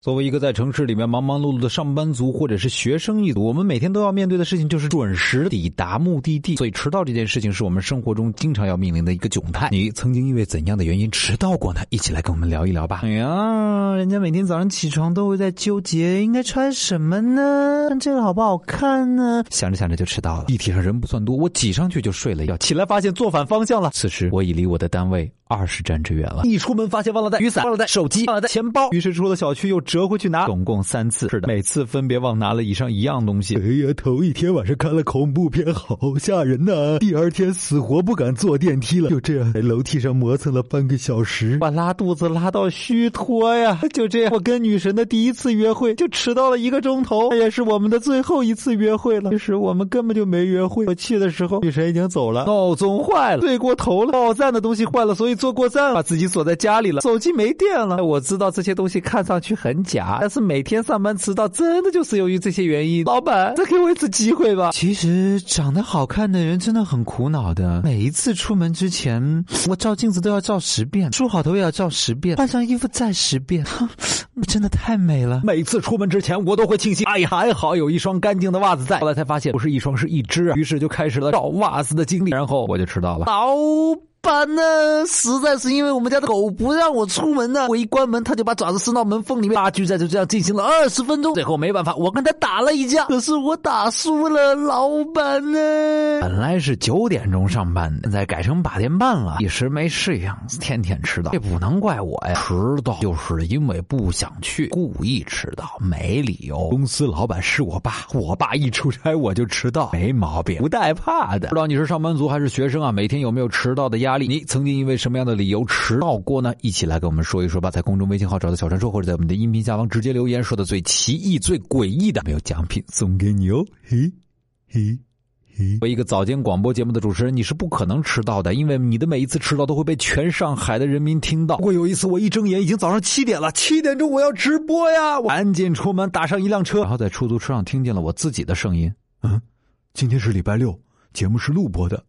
作为一个在城市里面忙忙碌碌的上班族或者是学生一族，我们每天都要面对的事情就是准时抵达目的地。所以迟到这件事情是我们生活中经常要面临的一个窘态。你曾经因为怎样的原因迟到过呢？一起来跟我们聊一聊吧。哎呀，人家每天早上起床都会在纠结应该穿什么呢？这个好不好看呢？想着想着就迟到了。地铁上人不算多，我挤上去就睡了一觉，起来发现坐反方向了。此时我已离我的单位二十站之远了。一出门发现忘了带雨伞，忘了带手机，忘了带钱包，于是出了小区又折回去拿，总共三次。是的，每次分别忘拿了以上一样东西。哎呀，头一天晚上看了恐怖片，好吓人呐！第二天死活不敢坐电梯了，就这样在楼梯上磨蹭了半个小时，把拉肚子拉到虚脱呀！就这样，我跟女神的第一次约会就迟到了一个钟头，也是我们的最后一次约会了。其实我们根本就没约会，我去的时候女神已经走了，闹钟坏了，睡过头了，报站的东西坏了，所以坐过站，把自己锁在家里了，手机没电了。我知道这些东西看上去很假，但是每天上班迟到真的就是由于这些原因。老板，再给我一次机会吧。其实长得好看的人真的很苦恼的，每一次出门之前，我照镜子都要照十遍，梳好头也要照十遍，换上衣服再十遍，真的太美了。每次出门之前，我都会庆幸，哎呀，还好有一双干净的袜子在。后来才发现不是一双，是一只，于是就开始了找袜子的经历，然后我就迟到了。老板呢？实在是因为我们家的狗不让我出门呢，我一关门，它就把爪子伸到门缝里面，拉锯战就这样进行了二十分钟。最后没办法，我跟他打了一架，可是我打输了。老板呢？本来是九点钟上班的，现在改成八点半了，一时没适应，天天迟到。这不能怪我呀，迟到就是因为不想去，故意迟到，没理由。公司老板是我爸，我爸一出差我就迟到，没毛病，不带怕的。不知道你是上班族还是学生啊？每天有没有迟到的压力？你曾经因为什么样的理由迟到过呢？一起来跟我们说一说吧。在公众微信号找到小传说，或者在我们的音频下方直接留言，说的最奇异、最诡异的，没有奖品送给你哦。嘿，嘿。作为一个早间广播节目的主持人，你是不可能迟到的，因为你的每一次迟到都会被全上海的人民听到。不过有一次，我一睁眼已经早上七点了，七点钟我要直播呀！我赶紧出门打上一辆车，然后在出租车上听见了我自己的声音。嗯，今天是礼拜六，节目是录播的。